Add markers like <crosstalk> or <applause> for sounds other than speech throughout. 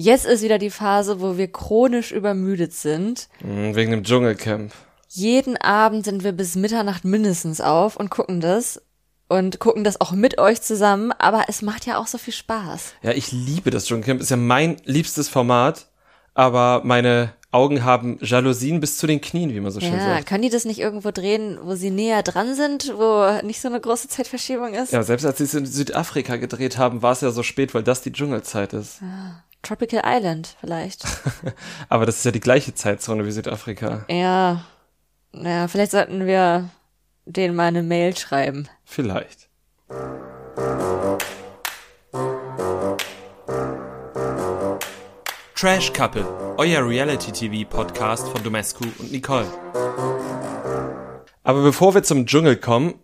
Jetzt ist wieder die Phase, wo wir chronisch übermüdet sind. Mhm, wegen dem Dschungelcamp. Jeden Abend sind wir bis Mitternacht mindestens auf und gucken das und gucken das auch mit euch zusammen, aber es macht ja auch so viel Spaß. Ja, ich liebe das Dschungelcamp, ist ja mein liebstes Format, aber meine Augen haben Jalousien bis zu den Knien, wie man so schön Ja, sagt. können die das nicht irgendwo drehen, wo sie näher dran sind, wo nicht so eine große Zeitverschiebung ist? Ja, selbst als sie es in Südafrika gedreht haben, war es ja so spät, weil das die Dschungelzeit ist. Tropical Island vielleicht. <laughs> Aber das ist ja die gleiche Zeitzone wie Südafrika. ja, naja, vielleicht sollten wir denen mal eine Mail schreiben. Vielleicht. Trash Couple, euer Reality-TV-Podcast von Domescu und Nicole. Aber bevor wir zum Dschungel kommen,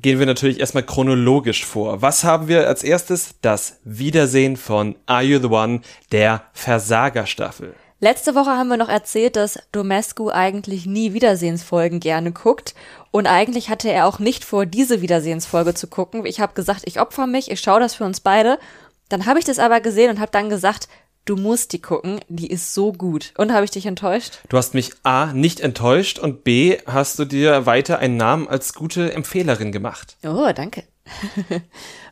gehen wir natürlich erstmal chronologisch vor. Was haben wir als erstes? Das Wiedersehen von Are You the One, der Versagerstaffel. Letzte Woche haben wir noch erzählt, dass Domescu eigentlich nie Wiedersehensfolgen gerne guckt. Und eigentlich hatte er auch nicht vor, diese Wiedersehensfolge zu gucken. Ich habe gesagt, ich opfer mich, ich schaue das für uns beide. Dann habe ich das aber gesehen und habe dann gesagt, du musst die gucken, die ist so gut. Und habe ich dich enttäuscht? Du hast mich A nicht enttäuscht und B hast du dir weiter einen Namen als gute Empfehlerin gemacht. Oh, danke. <laughs>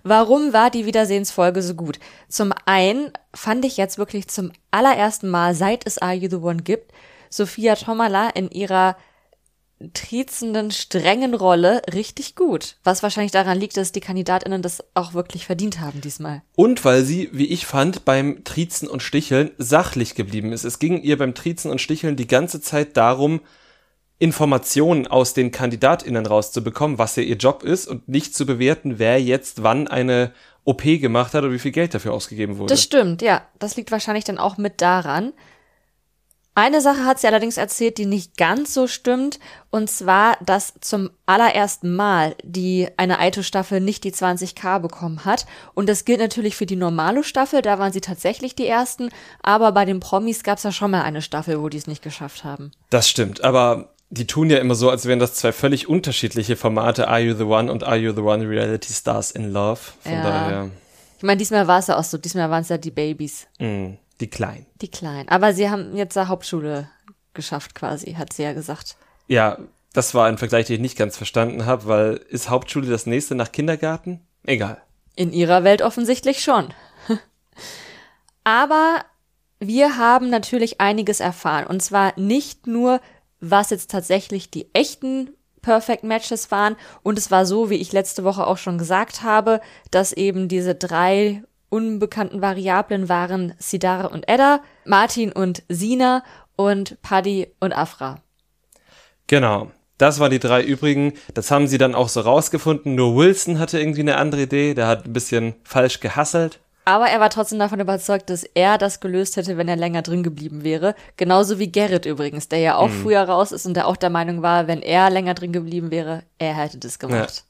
Warum war die Wiedersehensfolge so gut? Zum einen fand ich jetzt wirklich zum allerersten Mal, seit es Are You the One gibt, Sophia Tomala in ihrer trizenden, strengen Rolle richtig gut. Was wahrscheinlich daran liegt, dass die KandidatInnen das auch wirklich verdient haben diesmal. Und weil sie, wie ich fand, beim Trizen und Sticheln sachlich geblieben ist. Es ging ihr beim Trizen und Sticheln die ganze Zeit darum, Informationen aus den KandidatInnen rauszubekommen, was ja ihr Job ist und nicht zu bewerten, wer jetzt wann eine OP gemacht hat oder wie viel Geld dafür ausgegeben wurde. Das stimmt, ja. Das liegt wahrscheinlich dann auch mit daran. Eine Sache hat sie allerdings erzählt, die nicht ganz so stimmt, und zwar, dass zum allerersten Mal die eine Aito-Staffel nicht die 20k bekommen hat. Und das gilt natürlich für die normale Staffel, da waren sie tatsächlich die ersten, aber bei den Promis gab es ja schon mal eine Staffel, wo die es nicht geschafft haben. Das stimmt, aber die tun ja immer so, als wären das zwei völlig unterschiedliche Formate, Are You the One und Are You the One Reality Stars in Love. Von Ja. daher, Ich meine, diesmal war es ja auch so, diesmal waren es ja die Babys, mh, die Kleinen. die Kleinen. Aber sie haben jetzt der Hauptschule geschafft quasi, hat sie ja gesagt. Ja, das war ein Vergleich, den ich nicht ganz verstanden habe, weil ist Hauptschule das nächste nach Kindergarten? Egal. In ihrer Welt offensichtlich schon. <laughs> Aber wir haben natürlich einiges erfahren. Und zwar nicht nur, was jetzt tatsächlich die echten Perfect Matches waren. Und es war so, wie ich letzte Woche auch schon gesagt habe, dass eben diese drei unbekannten Variablen waren Sidara und Edda, Martin und Sina und Paddy und Afra. Genau. Das waren die drei übrigen. Das haben sie dann auch so rausgefunden. Nur Wilson hatte irgendwie eine andere Idee. Der hat ein bisschen falsch gehasselt. Aber er war trotzdem davon überzeugt, dass er das gelöst hätte, wenn er länger drin geblieben wäre. Genauso wie Gerrit übrigens, der ja auch früher raus ist und der auch der Meinung war, wenn er länger drin geblieben wäre, er hätte das gemacht.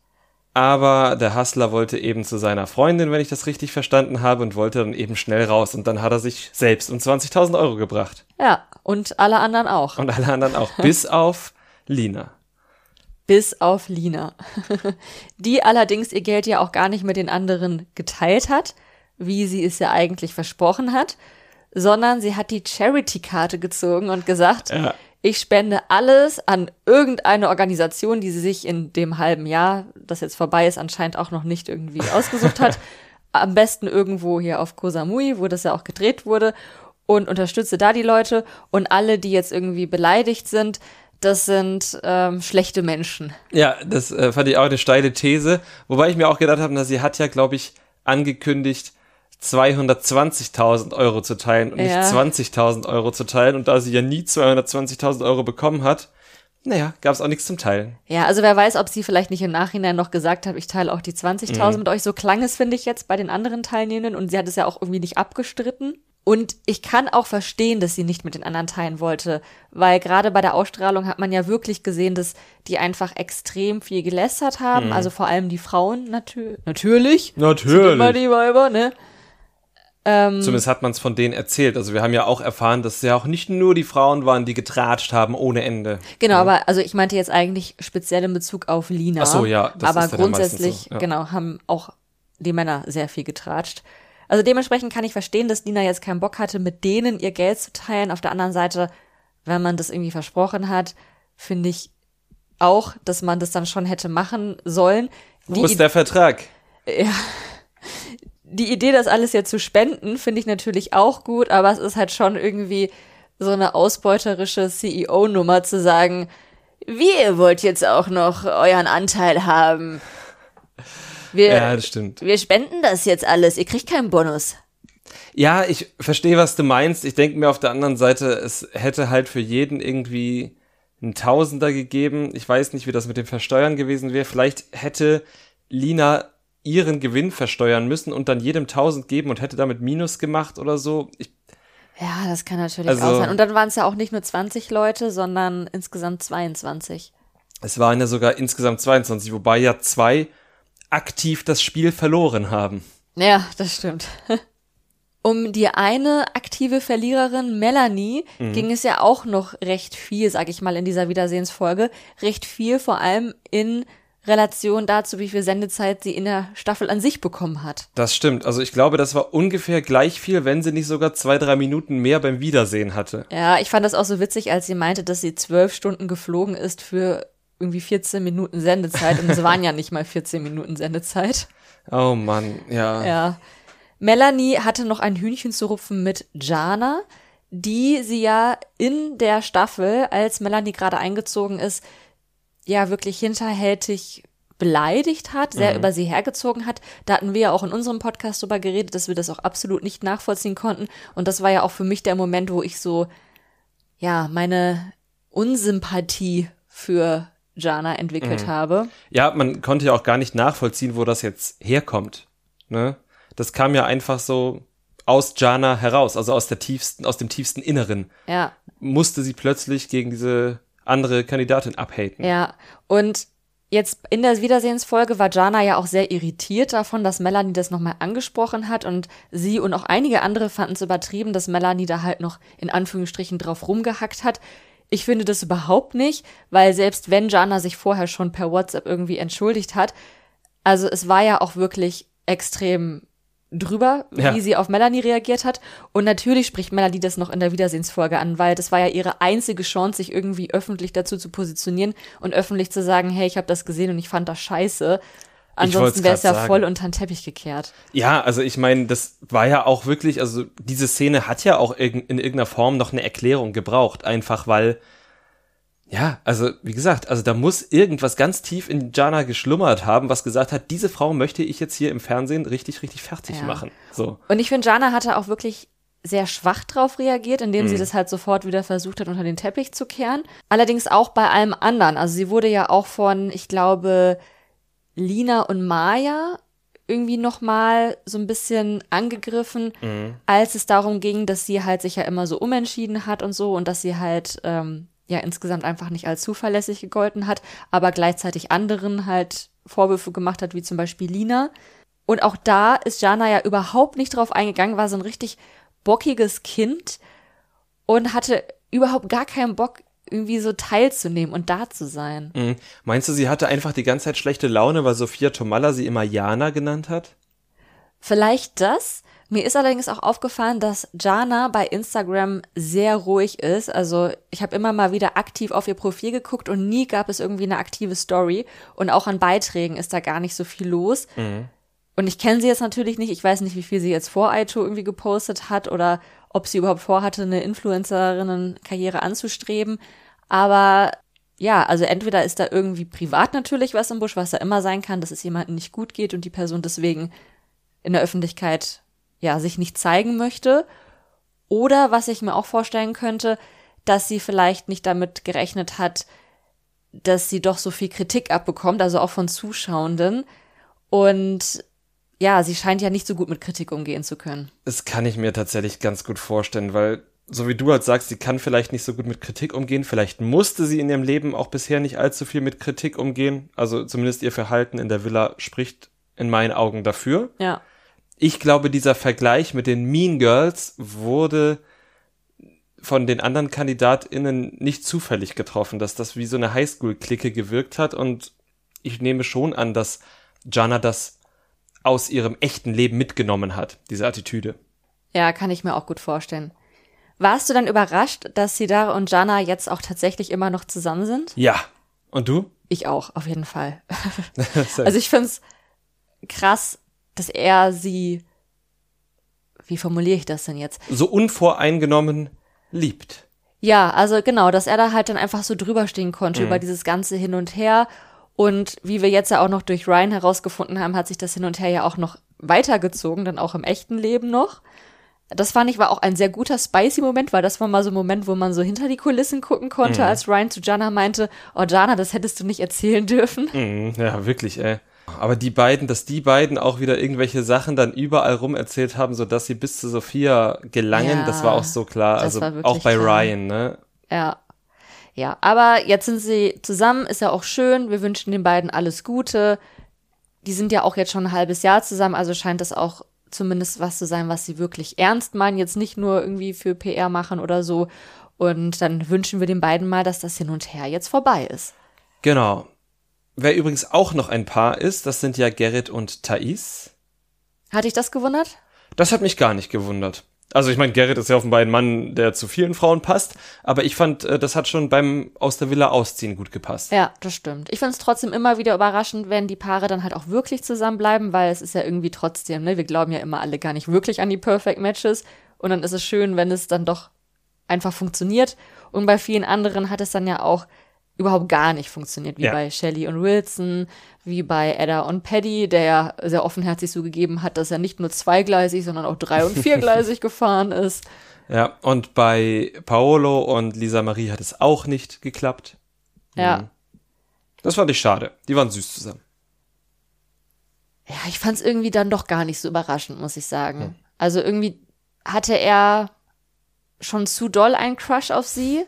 Aber der Hustler wollte eben zu seiner Freundin, wenn ich das richtig verstanden habe, und wollte dann eben schnell raus. Und dann hat er sich selbst um 20.000 Euro gebracht. Ja, und alle anderen auch. Und alle anderen auch. <laughs> bis auf Lina. Bis auf Lina. <laughs> Die allerdings ihr Geld ja auch gar nicht mit den anderen geteilt hat, wie sie es ja eigentlich versprochen hat, sondern sie hat die Charity-Karte gezogen und gesagt, Ja. Ich spende alles an irgendeine Organisation, die sie sich in dem halben Jahr, das jetzt vorbei ist, anscheinend auch noch nicht irgendwie ausgesucht hat. <laughs> Am besten irgendwo hier auf Koh Samui, wo das ja auch gedreht wurde und unterstütze da die Leute und alle, die jetzt irgendwie beleidigt sind, das sind ähm, schlechte Menschen. Ja, das äh, fand ich auch eine steile These. Wobei ich mir auch gedacht habe, na, sie hat ja, glaube ich, angekündigt, 220.000 Euro zu teilen und Ja. nicht 20.000 Euro zu teilen. Und da sie ja nie 220.000 Euro bekommen hat, naja, gab es auch nichts zum Teilen. Ja, also wer weiß, ob sie vielleicht nicht im Nachhinein noch gesagt hat, ich teile auch die 20.000 mit euch. So klang es, finde ich, jetzt bei den anderen Teilnehmenden und sie hat es ja auch irgendwie nicht abgestritten. Und ich kann auch verstehen, dass sie nicht mit den anderen teilen wollte, weil gerade bei der Ausstrahlung hat man ja wirklich gesehen, dass die einfach extrem viel gelästert haben, also vor allem die Frauen natür natürlich. Natürlich. Immer die Weiber, ne? Ähm, Zumindest hat man es von denen erzählt. Also wir haben ja auch erfahren, dass es ja auch nicht nur die Frauen waren, die getratscht haben ohne Ende. Genau, aber also ich meinte jetzt eigentlich speziell in Bezug auf Lina. Ach so, ja, das aber ist ja grundsätzlich, so, ja. genau, haben auch die Männer sehr viel getratscht. Also dementsprechend kann ich verstehen, dass Dina jetzt keinen Bock hatte, mit denen ihr Geld zu teilen. Auf der anderen Seite, wenn man das irgendwie versprochen hat, finde ich auch, dass man das dann schon hätte machen sollen. Wo ist der Vertrag? Ja. Die Idee, das alles ja zu spenden, finde ich natürlich auch gut, aber es ist halt schon irgendwie so eine ausbeuterische CEO-Nummer zu sagen, wir wollt jetzt auch noch euren Anteil haben. Wir, ja, das stimmt. Wir spenden das jetzt alles. Ihr kriegt keinen Bonus. Ja, ich verstehe, was du meinst. Ich denke mir auf der anderen Seite, es hätte halt für jeden irgendwie einen Tausender gegeben. Ich weiß nicht, wie das mit dem Versteuern gewesen wäre. Vielleicht hätte Lina ihren Gewinn versteuern müssen und dann jedem tausend geben und hätte damit Minus gemacht oder so. Ich, ja, das kann natürlich Also- auch sein. Und dann waren es ja auch nicht nur 20 Leute, sondern insgesamt 22. es waren ja sogar insgesamt 22, wobei ja zwei aktiv das Spiel verloren haben. Ja, das stimmt. <laughs> Um die eine aktive Verliererin, Melanie, ging es ja auch noch recht viel, sag ich mal, in dieser Wiedersehensfolge. Recht viel, vor allem in Relation dazu, wie viel Sendezeit sie in der Staffel an sich bekommen hat. Das stimmt. Also ich glaube, das war ungefähr gleich viel, wenn sie nicht sogar zwei, drei Minuten mehr beim Wiedersehen hatte. Ja, ich fand das auch so witzig, als sie meinte, dass sie zwölf Stunden geflogen ist für irgendwie 14 Minuten Sendezeit. Und es waren ja nicht mal 14 Minuten Sendezeit. Oh Mann, ja. Ja. Melanie hatte noch ein Hühnchen zu rupfen mit Jana, die sie ja in der Staffel, als Melanie gerade eingezogen ist, ja wirklich hinterhältig beleidigt hat, sehr über sie hergezogen hat. Da hatten wir ja auch in unserem Podcast drüber geredet, dass wir das auch absolut nicht nachvollziehen konnten. Und das war ja auch für mich der Moment, wo ich so, ja, meine Unsympathie für Jana entwickelt habe. Ja, man konnte ja auch gar nicht nachvollziehen, wo das jetzt herkommt. Ne? Das kam ja einfach so aus Jana heraus, also aus der tiefsten, aus dem tiefsten Inneren. Ja. Musste sie plötzlich gegen diese andere Kandidatin abhaten. Ja, und jetzt in der Wiedersehensfolge war Jana ja auch sehr irritiert davon, dass Melanie das nochmal angesprochen hat und sie und auch einige andere fanden es übertrieben, dass Melanie da halt noch in Anführungsstrichen drauf rumgehackt hat. Ich finde das überhaupt nicht, weil selbst wenn Jana sich vorher schon per WhatsApp irgendwie entschuldigt hat, also es war ja auch wirklich extrem drüber, Ja. wie sie auf Melanie reagiert hat. Und natürlich spricht Melanie das noch in der Wiedersehensfolge an, weil das war ja ihre einzige Chance, sich irgendwie öffentlich dazu zu positionieren und öffentlich zu sagen, hey, ich habe das gesehen und ich fand das scheiße. Ansonsten wäre es ja sagen. voll unter den Teppich gekehrt. Ja, also ich meine, das war ja auch wirklich, also diese Szene hat ja auch in irgendeiner Form noch eine Erklärung gebraucht, einfach weil, ja, also wie gesagt, also da muss irgendwas ganz tief in Jana geschlummert haben, was gesagt hat, diese Frau möchte ich jetzt hier im Fernsehen richtig, richtig fertig Ja. machen. So. Und ich finde, Jana hatte auch wirklich sehr schwach drauf reagiert, indem sie das halt sofort wieder versucht hat, unter den Teppich zu kehren. Allerdings auch bei allem anderen. Also sie wurde ja auch von, ich glaube, Lina und Maya irgendwie nochmal so ein bisschen angegriffen, als es darum ging, dass sie halt sich ja immer so umentschieden hat und so und dass sie halt ähm, ja insgesamt einfach nicht als zuverlässig gegolten hat, aber gleichzeitig anderen halt Vorwürfe gemacht hat, wie zum Beispiel Lina. Und auch da ist Jana ja überhaupt nicht drauf eingegangen, war so ein richtig bockiges Kind und hatte überhaupt gar keinen Bock, irgendwie so teilzunehmen und da zu sein. Mhm. Meinst du, sie hatte einfach die ganze Zeit schlechte Laune, weil Sophia Tomalla sie immer Jana genannt hat? Vielleicht das. Mir ist allerdings auch aufgefallen, dass Jana bei Instagram sehr ruhig ist. Also ich habe immer mal wieder aktiv auf ihr Profil geguckt und nie gab es irgendwie eine aktive Story. Und auch an Beiträgen ist da gar nicht so viel los. Und ich kenne sie jetzt natürlich nicht. Ich weiß nicht, wie viel sie jetzt vor Aito irgendwie gepostet hat oder ob sie überhaupt vorhatte, eine Influencerinnen-Karriere anzustreben. Aber ja, also entweder ist da irgendwie privat natürlich was im Busch, was da immer sein kann, dass es jemandem nicht gut geht und die Person deswegen in der Öffentlichkeit ja sich nicht zeigen möchte. Oder was ich mir auch vorstellen könnte, dass sie vielleicht nicht damit gerechnet hat, dass sie doch so viel Kritik abbekommt, also auch von Zuschauenden. Und ja, sie scheint ja nicht so gut mit Kritik umgehen zu können. Das kann ich mir tatsächlich ganz gut vorstellen, weil, so wie du halt sagst, sie kann vielleicht nicht so gut mit Kritik umgehen. Vielleicht musste sie in ihrem Leben auch bisher nicht allzu viel mit Kritik umgehen. Also zumindest ihr Verhalten in der Villa spricht in meinen Augen dafür. Ja. Ich glaube, dieser Vergleich mit den Mean Girls wurde von den anderen KandidatInnen nicht zufällig getroffen, dass das wie so eine Highschool-Clique gewirkt hat und ich nehme schon an, dass Jana das aus ihrem echten Leben mitgenommen hat, diese Attitüde. Ja, kann ich mir auch gut vorstellen. Warst du dann überrascht, dass Sidar und Jana jetzt auch tatsächlich immer noch zusammen sind? Ja. Und du? Ich auch, auf jeden Fall. <laughs> also ich find's krass, dass er sie, wie formuliere ich das denn jetzt? So unvoreingenommen liebt. Ja, also genau, dass er da halt dann einfach so drüber stehen konnte mhm. über dieses ganze Hin und Her. Und wie wir jetzt ja auch noch durch Ryan herausgefunden haben, hat sich das Hin und Her ja auch noch weitergezogen, dann auch im echten Leben noch. Das fand ich war auch ein sehr guter spicy Moment, weil das war mal so ein Moment, wo man so hinter die Kulissen gucken konnte, mhm. als Ryan zu Jana meinte, oh Jana, das hättest du nicht erzählen dürfen. Mhm, ja, wirklich, ey. Aber die beiden, dass die beiden auch wieder irgendwelche Sachen dann überall rum erzählt haben, so dass sie bis zu Sophia gelangen, ja, das war auch so klar. Also auch bei klar. Ryan, ne? Ja. Ja, aber jetzt sind sie zusammen, ist ja auch schön. Wir wünschen den beiden alles Gute. Die sind ja auch jetzt schon ein halbes Jahr zusammen, also scheint das auch zumindest was zu sein, was sie wirklich ernst meinen, jetzt nicht nur irgendwie für PR machen oder so. Und dann wünschen wir den beiden mal, dass das hin und her jetzt vorbei ist. Genau. Wer übrigens auch noch ein Paar ist, das sind ja Gerrit und Thais. Hat dich das gewundert? Das hat mich gar nicht gewundert. Also ich meine, Gerrit ist ja offenbar ein Mann, der zu vielen Frauen passt, aber ich fand, äh, das hat schon beim aus der Villa ausziehen gut gepasst. Ja, das stimmt. Ich finde es trotzdem immer wieder überraschend, wenn die Paare dann halt auch wirklich zusammenbleiben, weil es ist ja irgendwie trotzdem, ne, wir glauben ja immer alle gar nicht wirklich an die Perfect Matches und dann ist es schön, wenn es dann doch einfach funktioniert und bei vielen anderen hat es dann ja auch überhaupt gar nicht funktioniert, wie ja. bei Shelley und Wilson, wie bei Edda und Paddy, der ja sehr offenherzig zugegeben hat, dass er nicht nur zweigleisig, sondern auch drei- und <laughs> viergleisig gefahren ist. Ja, und bei Paolo und Lisa Marie hat es auch nicht geklappt. Ja. Mhm. Das fand ich schade. Die waren süß zusammen. Ja, ich fand es irgendwie dann doch gar nicht so überraschend, muss ich sagen. Hm. Also irgendwie hatte er schon zu doll einen Crush auf sie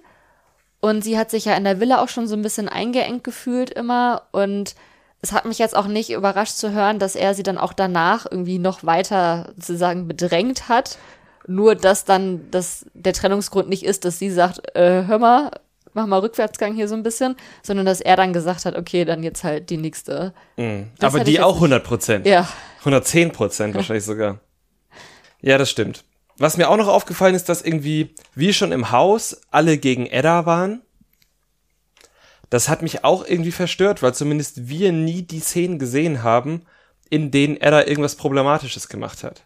und sie hat sich ja in der Villa auch schon so ein bisschen eingeengt gefühlt immer. Und es hat mich jetzt auch nicht überrascht zu hören, dass er sie dann auch danach irgendwie noch weiter sozusagen bedrängt hat. Nur, dass dann das, der Trennungsgrund nicht ist, dass sie sagt, äh, hör mal, mach mal Rückwärtsgang hier so ein bisschen, sondern dass er dann gesagt hat, okay, dann jetzt halt die nächste. Mhm. Aber die auch 100 Prozent. Ja. 110 Prozent wahrscheinlich sogar. Ja, das stimmt. Was mir auch noch aufgefallen ist, dass irgendwie, wie schon im Haus, alle gegen Edda waren. Das hat mich auch irgendwie verstört, weil zumindest wir nie die Szenen gesehen haben, in denen Edda irgendwas Problematisches gemacht hat.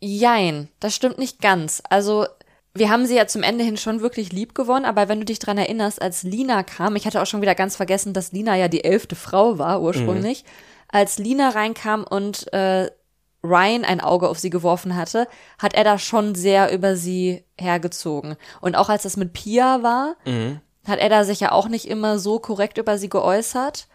Jein, das stimmt nicht ganz. Also, wir haben sie ja zum Ende hin schon wirklich lieb gewonnen, aber wenn du dich dran erinnerst, als Lina kam, ich hatte auch schon wieder ganz vergessen, dass Lina ja die elfte Frau war ursprünglich, mhm. als Lina reinkam und äh, Ryan ein Auge auf sie geworfen hatte, hat er da schon sehr über sie hergezogen. Und auch als das mit Pia war, mhm. hat er da sich ja auch nicht immer so korrekt über sie geäußert.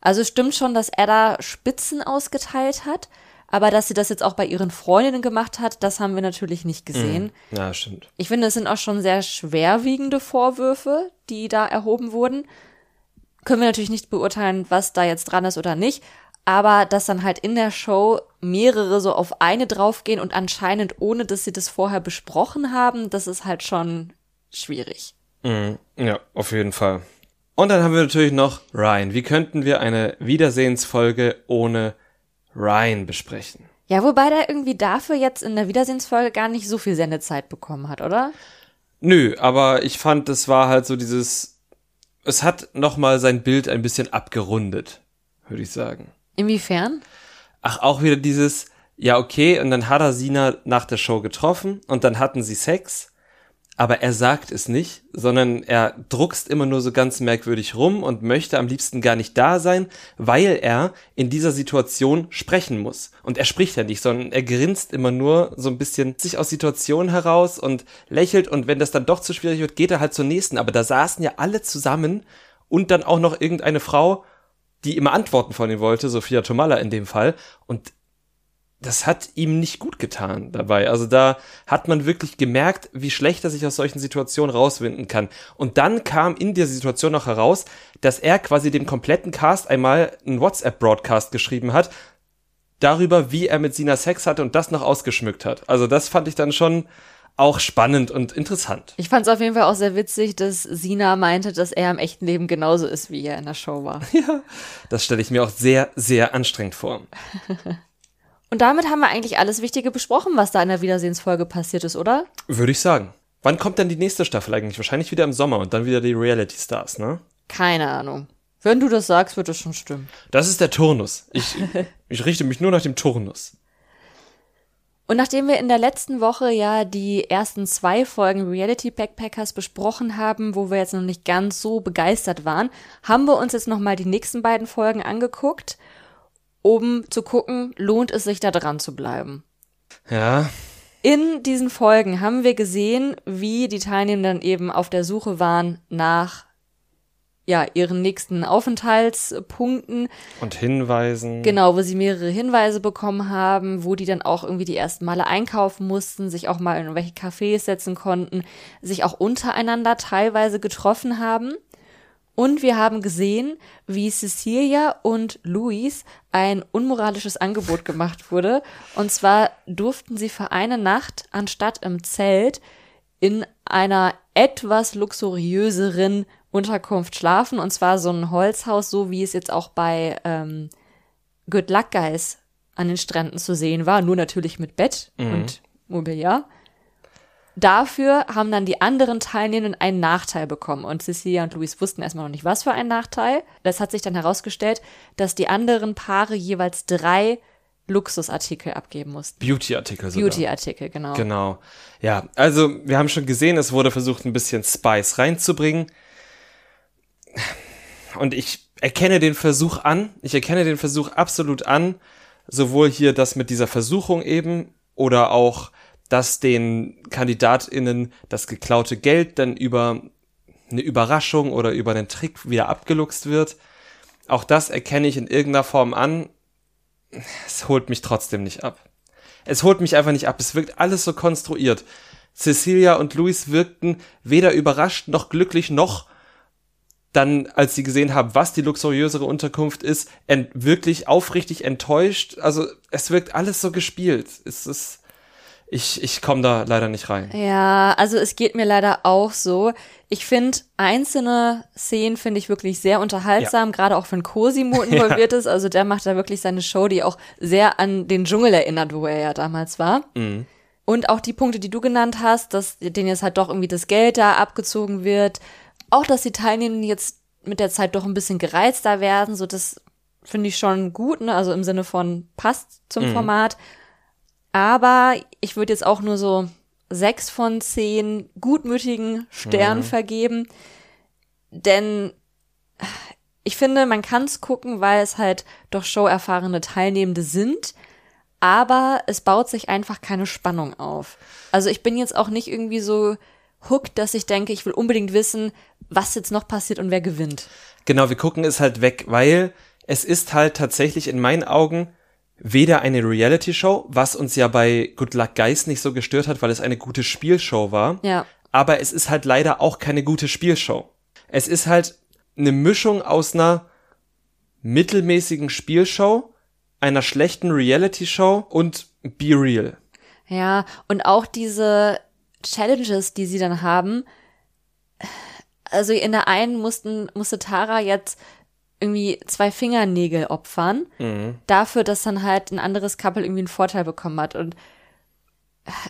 Also stimmt schon, dass er da Spitzen ausgeteilt hat, aber dass sie das jetzt auch bei ihren Freundinnen gemacht hat, das haben wir natürlich nicht gesehen. Mhm. Ja, stimmt. Ich finde, es sind auch schon sehr schwerwiegende Vorwürfe, die da erhoben wurden. Können wir natürlich nicht beurteilen, was da jetzt dran ist oder nicht, aber dass dann halt in der Show mehrere so auf eine draufgehen und anscheinend ohne, dass sie das vorher besprochen haben, das ist halt schon schwierig. Mhm. Ja, auf jeden Fall. Und dann haben wir natürlich noch Ryan. Wie könnten wir eine Wiedersehensfolge ohne Ryan besprechen? Ja, wobei der irgendwie dafür jetzt in der Wiedersehensfolge gar nicht so viel Sendezeit bekommen hat, oder? Nö, aber ich fand, es war halt so dieses, es hat nochmal sein Bild ein bisschen abgerundet, würde ich sagen. Inwiefern? Ach, auch wieder dieses, ja, okay, und dann hat er Sina nach der Show getroffen und dann hatten sie Sex, aber er sagt es nicht, sondern er druckst immer nur so ganz merkwürdig rum und möchte am liebsten gar nicht da sein, weil er in dieser Situation sprechen muss. Und er spricht ja nicht, sondern er grinst immer nur so ein bisschen sich aus Situationen heraus und lächelt und wenn das dann doch zu schwierig wird, geht er halt zur nächsten. Aber da saßen ja alle zusammen und dann auch noch irgendeine Frau die immer Antworten von ihm wollte, Sophia Tomalla in dem Fall. Und das hat ihm nicht gut getan dabei. Also da hat man wirklich gemerkt, wie schlecht er sich aus solchen Situationen rauswinden kann. Und dann kam in der Situation noch heraus, dass er quasi dem kompletten Cast einmal einen WhatsApp-Broadcast geschrieben hat, darüber, wie er mit Sina Sex hatte und das noch ausgeschmückt hat. Also das fand ich dann schon auch spannend und interessant. Ich fand es auf jeden Fall auch sehr witzig, dass Sina meinte, dass er im echten Leben genauso ist, wie er in der Show war. <laughs> Ja, das stelle ich mir auch sehr, sehr anstrengend vor. <laughs> Und damit haben wir eigentlich alles Wichtige besprochen, was da in der Wiedersehensfolge passiert ist, oder? Würde ich sagen. Wann kommt denn die nächste Staffel eigentlich? Wahrscheinlich wieder im Sommer und dann wieder die Reality Stars, ne? Keine Ahnung. Wenn du das sagst, wird das schon stimmen. Das ist der Turnus. Ich, <laughs> ich richte mich nur nach dem Turnus. Und nachdem wir in der letzten Woche ja die ersten zwei Folgen Reality Backpackers besprochen haben, wo wir jetzt noch nicht ganz so begeistert waren, haben wir uns jetzt nochmal die nächsten beiden Folgen angeguckt, um zu gucken, lohnt es sich da dran zu bleiben. Ja, In diesen Folgen haben wir gesehen, wie die Teilnehmenden eben auf der Suche waren nach ja, ihren nächsten Aufenthaltspunkten, und Hinweisen. Genau, wo sie mehrere Hinweise bekommen haben, wo die dann auch irgendwie die ersten Male einkaufen mussten, sich auch mal in irgendwelche Cafés setzen konnten, sich auch untereinander teilweise getroffen haben. Und wir haben gesehen, wie Cecilia und Luis ein unmoralisches Angebot gemacht wurde. Und zwar durften sie für eine Nacht anstatt im Zelt in einer etwas luxuriöseren Unterkunft schlafen. Und zwar so ein Holzhaus, so wie es jetzt auch bei ähm, Good Luck Guys an den Stränden zu sehen war. Nur natürlich mit Bett und Mobiliar. Dafür haben dann die anderen Teilnehmenden einen Nachteil bekommen. Und Cecilia und Luis wussten erstmal noch nicht, was für ein Nachteil. Das hat sich dann herausgestellt, dass die anderen Paare jeweils drei Luxusartikel abgeben mussten. Beauty-Artikel sogar. Beauty-Artikel, genau. Genau. Ja, also wir haben schon gesehen, es wurde versucht, ein bisschen Spice reinzubringen. Und ich erkenne den Versuch an. Ich erkenne den Versuch absolut an. Sowohl hier das mit dieser Versuchung eben oder auch, dass den KandidatInnen das geklaute Geld dann über eine Überraschung oder über einen Trick wieder abgeluchst wird. Auch das erkenne ich in irgendeiner Form an. Es holt mich trotzdem nicht ab. Es holt mich einfach nicht ab. Es wirkt alles so konstruiert. Cecilia und Luis wirkten weder überrascht noch glücklich noch dann, als sie gesehen haben, was die luxuriösere Unterkunft ist, wirklich aufrichtig enttäuscht. Also es wirkt alles so gespielt. Es ist, ich, ich komme da leider nicht rein. Ja, also es geht mir leider auch so. Ich finde einzelne Szenen finde ich wirklich sehr unterhaltsam, gerade auch wenn Cosimo <laughs> involviert ist. Also der macht da wirklich seine Show, die auch sehr an den Dschungel erinnert, wo er ja damals war. Und auch die Punkte, die du genannt hast, dass denen jetzt halt doch irgendwie das Geld da abgezogen wird. Auch, dass die Teilnehmenden jetzt mit der Zeit doch ein bisschen gereizter werden, so das finde ich schon gut, ne? Also im Sinne von passt zum Format. Aber ich würde jetzt auch nur so sechs von zehn gutmütigen Sternen vergeben. Denn ich finde, man kann es gucken, weil es halt doch showerfahrene Teilnehmende sind. Aber es baut sich einfach keine Spannung auf. Also ich bin jetzt auch nicht irgendwie so hooked, dass ich denke, ich will unbedingt wissen, was jetzt noch passiert und wer gewinnt. Genau, wir gucken es halt weg, weil es ist halt tatsächlich in meinen Augen weder eine Reality-Show, was uns ja bei Good Luck Guys nicht so gestört hat, weil es eine gute Spielshow war. Ja. Aber es ist halt leider auch keine gute Spielshow. Es ist halt eine Mischung aus einer mittelmäßigen Spielshow, einer schlechten Reality-Show und Be Real. Ja, und auch diese Challenges, die sie dann haben. Also in der einen mussten, musste Tara jetzt irgendwie zwei Fingernägel opfern, dafür, dass dann halt ein anderes Couple irgendwie einen Vorteil bekommen hat. Und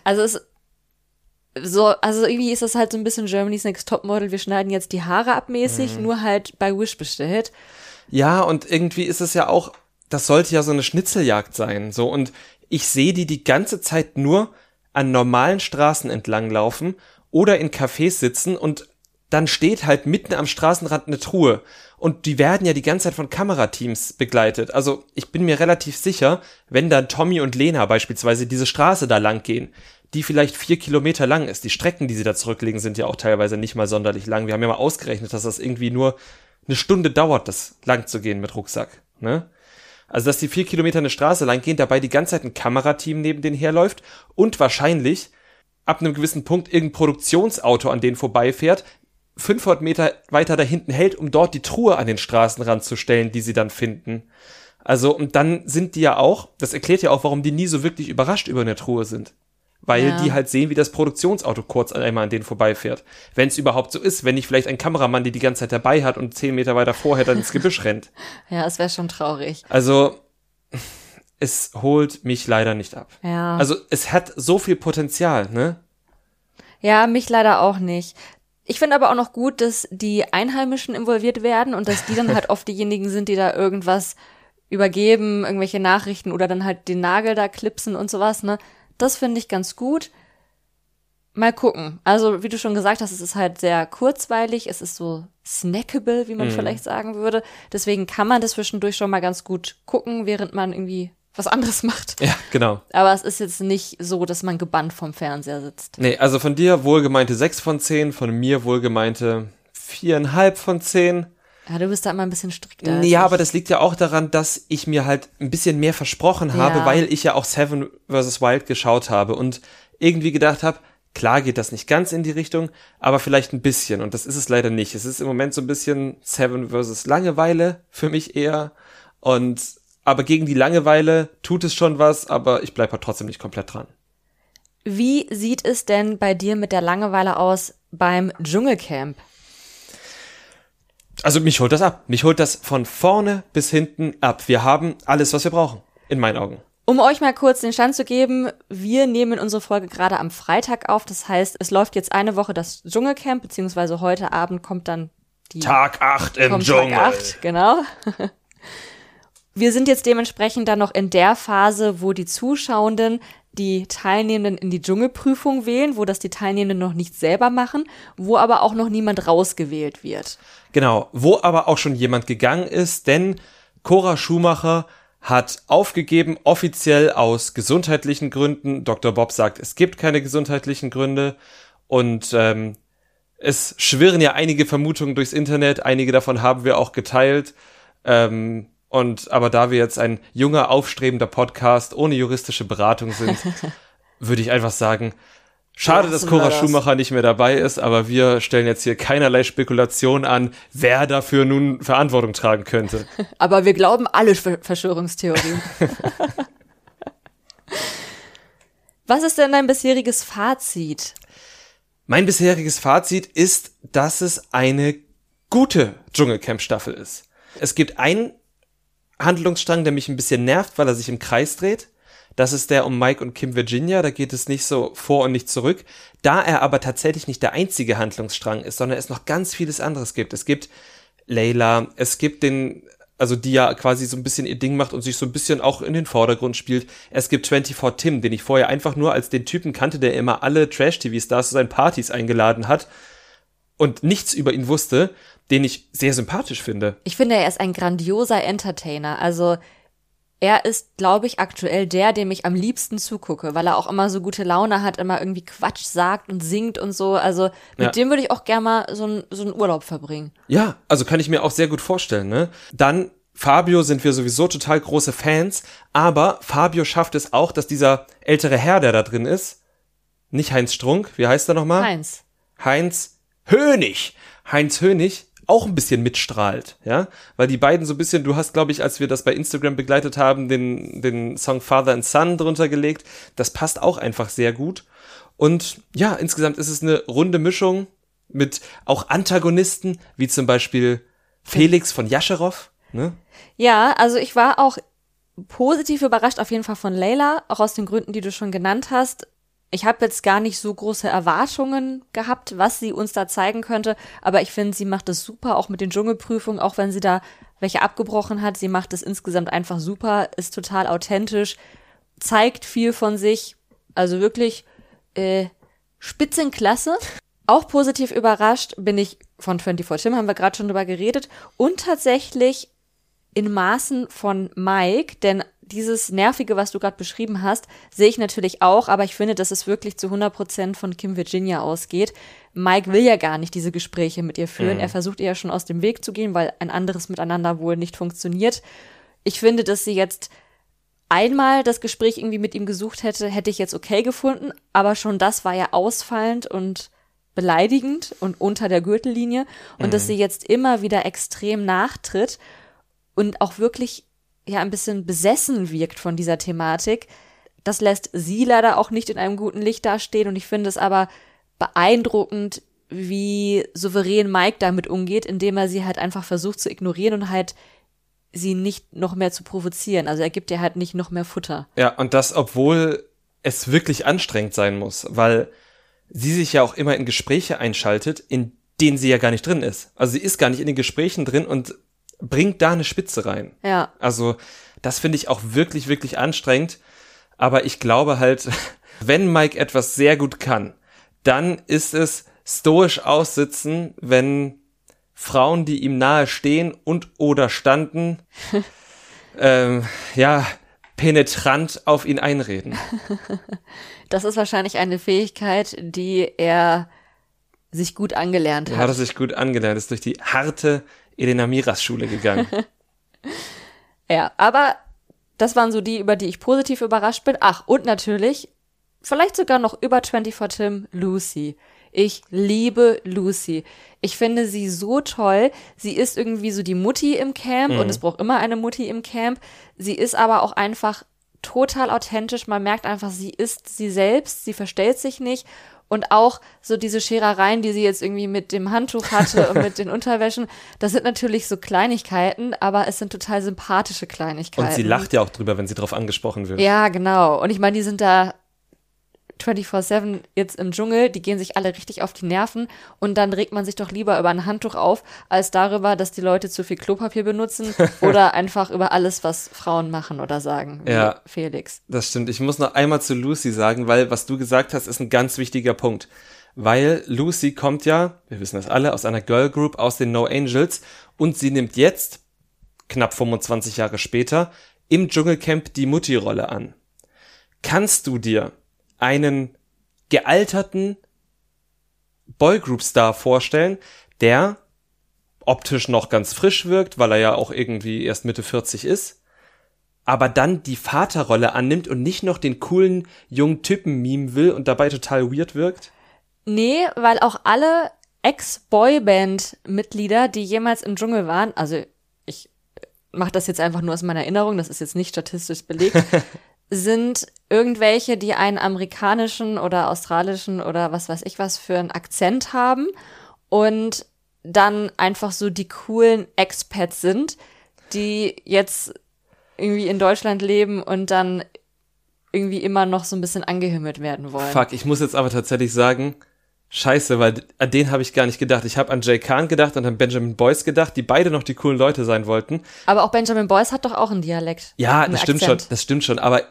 also es so, also irgendwie ist das halt so ein bisschen Germany's Next Topmodel. Wir schneiden jetzt die Haare abmäßig, nur halt bei Wish bestellt. Ja, und irgendwie ist es ja auch, das sollte ja so eine Schnitzeljagd sein, so und ich sehe die die ganze Zeit nur an normalen Straßen entlang laufen oder in Cafés sitzen und dann steht halt mitten am Straßenrand eine Truhe und die werden ja die ganze Zeit von Kamerateams begleitet. Also ich bin mir relativ sicher, wenn dann Tommy und Lena beispielsweise diese Straße da lang gehen, die vielleicht vier Kilometer lang ist. Die Strecken, die sie da zurücklegen, sind ja auch teilweise nicht mal sonderlich lang. Wir haben ja mal ausgerechnet, dass das irgendwie nur eine Stunde dauert, das lang zu gehen mit Rucksack. Ne? Also, dass die vier Kilometer eine Straße lang gehen, dabei die ganze Zeit ein Kamerateam neben denen herläuft und wahrscheinlich ab einem gewissen Punkt irgendein Produktionsauto an denen vorbeifährt, 500 Meter weiter da hinten hält, um dort die Truhe an den Straßenrand zu stellen, die sie dann finden. Also, und dann sind die ja auch, das erklärt ja auch, warum die nie so wirklich überrascht über eine Truhe sind. Weil Ja. die halt sehen, wie das Produktionsauto kurz einmal an denen vorbeifährt. Wenn es überhaupt so ist, wenn nicht vielleicht ein Kameramann, die die ganze Zeit dabei hat und zehn Meter weiter vorher dann ins Gebüsch rennt. <laughs> Ja, es wäre schon traurig. Also, es holt mich leider nicht ab. Ja. Also es hat so viel Potenzial, ne? Ja, mich leider auch nicht. Ich finde aber auch noch gut, dass die Einheimischen involviert werden und dass die dann halt <laughs> oft diejenigen sind, die da irgendwas übergeben, irgendwelche Nachrichten oder dann halt den Nagel da klipsen und sowas, ne? Das finde ich ganz gut. Mal gucken. Also, wie du schon gesagt hast, es ist halt sehr kurzweilig, es ist so snackable, wie man Mhm. vielleicht sagen würde. Deswegen kann man das zwischendurch schon mal ganz gut gucken, während man irgendwie was anderes macht. Ja, genau. Aber es ist jetzt nicht so, dass man gebannt vom Fernseher sitzt. Nee, also von dir wohlgemeinte 6 von 10, von mir wohlgemeinte 4,5 von 10. Ja, du bist da immer ein bisschen strikter. Ja, aber das liegt ja auch daran, dass ich mir halt ein bisschen mehr versprochen habe, Ja. weil ich ja auch Seven vs. Wild geschaut habe und irgendwie gedacht habe, klar geht das nicht ganz in die Richtung, aber vielleicht ein bisschen und das ist es leider nicht. Es ist im Moment so ein bisschen Seven vs. Langeweile für mich eher und aber gegen die Langeweile tut es schon was, aber ich bleibe halt trotzdem nicht komplett dran. Wie sieht es denn bei dir mit der Langeweile aus beim Dschungelcamp? Also mich holt das ab. Mich holt das von vorne bis hinten ab. Wir haben alles, was wir brauchen, in meinen Augen. Um euch mal kurz den Stand zu geben, wir nehmen unsere Folge gerade am Freitag auf. Das heißt, es läuft jetzt eine Woche das Dschungelcamp, beziehungsweise heute Abend kommt dann die Tag 8 im Dschungel. Tag 8, genau. <laughs> Wir sind jetzt dementsprechend dann noch in der Phase, wo die Zuschauenden die Teilnehmenden in die Dschungelprüfung wählen, wo das die Teilnehmenden noch nicht selber machen, wo aber auch noch niemand rausgewählt wird. Genau, wo aber auch schon jemand gegangen ist, denn Cora Schumacher hat aufgegeben, offiziell aus gesundheitlichen Gründen. Dr. Bob sagt, es gibt keine gesundheitlichen Gründe und ähm, es schwirren ja einige Vermutungen durchs Internet, einige davon haben wir auch geteilt. Ähm, und aber da wir jetzt ein junger, aufstrebender Podcast ohne juristische Beratung sind, <laughs> würde ich einfach sagen, schade, dass Cora das. Schumacher nicht mehr dabei ist, aber wir stellen jetzt hier keinerlei Spekulation an, wer dafür nun Verantwortung tragen könnte. <laughs> Aber wir glauben alle Ver- Verschwörungstheorien. <laughs> Was ist denn dein bisheriges Fazit? Mein bisheriges Fazit ist, dass es eine gute Dschungelcamp-Staffel ist. Es gibt einen Handlungsstrang, der mich ein bisschen nervt, weil er sich im Kreis dreht. Das ist der um Mike und Kim Virginia. Da geht es nicht so vor und nicht zurück. Da er aber tatsächlich nicht der einzige Handlungsstrang ist, sondern es noch ganz vieles anderes gibt. Es gibt Layla, es gibt den, also die ja quasi so ein bisschen ihr Ding macht und sich so ein bisschen auch in den Vordergrund spielt. Es gibt 24 Tim, den ich vorher einfach nur als den Typen kannte, der immer alle Trash-TV-Stars zu seinen Partys eingeladen hat und nichts über ihn wusste, den ich sehr sympathisch finde. Ich finde, er ist ein grandioser Entertainer. Also er ist, glaube ich, aktuell der, dem ich am liebsten zugucke, weil er auch immer so gute Laune hat, immer irgendwie Quatsch sagt und singt und so. Also mit Ja. dem würde ich auch gerne mal so, ein, so einen Urlaub verbringen. Ja, also kann ich mir auch sehr gut vorstellen, ne? Dann Fabio sind wir sowieso total große Fans, aber Fabio schafft es auch, dass dieser ältere Herr, der da drin ist, nicht Heinz Strunk, wie heißt er nochmal? Heinz. Heinz Hönig. Heinz Hönig auch ein bisschen mitstrahlt, ja, weil die beiden so ein bisschen, du hast, glaube ich, als wir das bei Instagram begleitet haben, den, den Song Father and Son drunter gelegt, das passt auch einfach sehr gut und ja, insgesamt ist es eine runde Mischung mit auch Antagonisten, wie zum Beispiel Felix von Jascherow, ne? Ja, also ich war auch positiv überrascht auf jeden Fall von Layla, auch aus den Gründen, die du schon genannt hast. Ich habe jetzt gar nicht so große Erwartungen gehabt, was sie uns da zeigen könnte, aber ich finde, sie macht es super, auch mit den Dschungelprüfungen, auch wenn sie da welche abgebrochen hat. Sie macht es insgesamt einfach super, ist total authentisch, zeigt viel von sich, also wirklich äh, Spitzenklasse. Auch positiv überrascht bin ich von 24 Tim, haben wir gerade schon drüber geredet, und tatsächlich in Maßen von Mike, denn dieses Nervige, was du gerade beschrieben hast, sehe ich natürlich auch, aber ich finde, dass es wirklich zu 100% von Kim Virginia ausgeht. Mike will ja gar nicht diese Gespräche mit ihr führen. Er versucht ihr ja schon aus dem Weg zu gehen, weil ein anderes Miteinander wohl nicht funktioniert. Ich finde, dass sie jetzt einmal das Gespräch irgendwie mit ihm gesucht hätte, hätte ich jetzt okay gefunden, aber schon das war ja ausfallend und beleidigend und unter der Gürtellinie und dass sie jetzt immer wieder extrem nachtritt und auch wirklich ja ein bisschen besessen wirkt von dieser Thematik. Das lässt sie leider auch nicht in einem guten Licht dastehen und ich finde es aber beeindruckend, wie souverän Mike damit umgeht, indem er sie halt einfach versucht zu ignorieren und halt sie nicht noch mehr zu provozieren. Also er gibt ihr halt nicht noch mehr Futter. Ja, und das, obwohl es wirklich anstrengend sein muss, weil sie sich ja auch immer in Gespräche einschaltet, in denen sie ja gar nicht drin ist. Also sie ist gar nicht in den Gesprächen drin und bringt da eine Spitze rein. Ja. Also das finde ich auch wirklich, wirklich anstrengend. Aber ich glaube halt, <laughs> wenn Mike etwas sehr gut kann, dann ist es stoisch aussitzen, wenn Frauen, die ihm nahe stehen und oder standen, <laughs> ähm, ja, penetrant auf ihn einreden. <laughs> Das ist wahrscheinlich eine Fähigkeit, die er sich gut angelernt hat. Er hat er sich gut angelernt, ist durch die harte Elena Miras Schule gegangen. <laughs> ja, aber das waren so die, über die ich positiv überrascht bin. Ach, und natürlich, vielleicht sogar noch über 24 Tim, Lucy. Ich liebe Lucy. Ich finde sie so toll. Sie ist irgendwie so die Mutti im Camp mhm. und es braucht immer eine Mutti im Camp. Sie ist aber auch einfach total authentisch. Man merkt einfach, sie ist sie selbst. Sie verstellt sich nicht. Und auch so diese Scherereien, die sie jetzt irgendwie mit dem Handtuch hatte und mit den <laughs> Unterwäschen, das sind natürlich so Kleinigkeiten, aber es sind total sympathische Kleinigkeiten. Und sie lacht ja auch drüber, wenn sie drauf angesprochen wird. Ja, genau. Und ich meine, die sind da 24-7 jetzt im Dschungel, die gehen sich alle richtig auf die Nerven und dann regt man sich doch lieber über ein Handtuch auf, als darüber, dass die Leute zu viel Klopapier benutzen <laughs> oder einfach über alles, was Frauen machen oder sagen, ja, Felix. Das stimmt. Ich muss noch einmal zu Lucy sagen, weil was du gesagt hast, ist ein ganz wichtiger Punkt. Weil Lucy kommt ja, wir wissen das alle, aus einer Girl Group aus den No Angels und sie nimmt jetzt, knapp 25 Jahre später, im Dschungelcamp die Mutti-Rolle an. Kannst du dir einen gealterten Boygroup-Star vorstellen, der optisch noch ganz frisch wirkt, weil er ja auch irgendwie erst Mitte 40 ist, aber dann die Vaterrolle annimmt und nicht noch den coolen jungen Typen meme will und dabei total weird wirkt? Nee, weil auch alle Ex-Boyband-Mitglieder, die jemals im Dschungel waren, also ich mache das jetzt einfach nur aus meiner Erinnerung, das ist jetzt nicht statistisch belegt, <laughs> sind irgendwelche, die einen amerikanischen oder australischen oder was weiß ich was für einen Akzent haben und dann einfach so die coolen Expats sind, die jetzt irgendwie in Deutschland leben und dann irgendwie immer noch so ein bisschen angehimmelt werden wollen. Fuck, ich muss jetzt aber tatsächlich sagen, scheiße, weil an den habe ich gar nicht gedacht. Ich habe an Jay Kahn gedacht und an Benjamin Boyce gedacht, die beide noch die coolen Leute sein wollten. Aber auch Benjamin Boyce hat doch auch einen Dialekt. Ja, das stimmt Akzent. schon, das stimmt schon, aber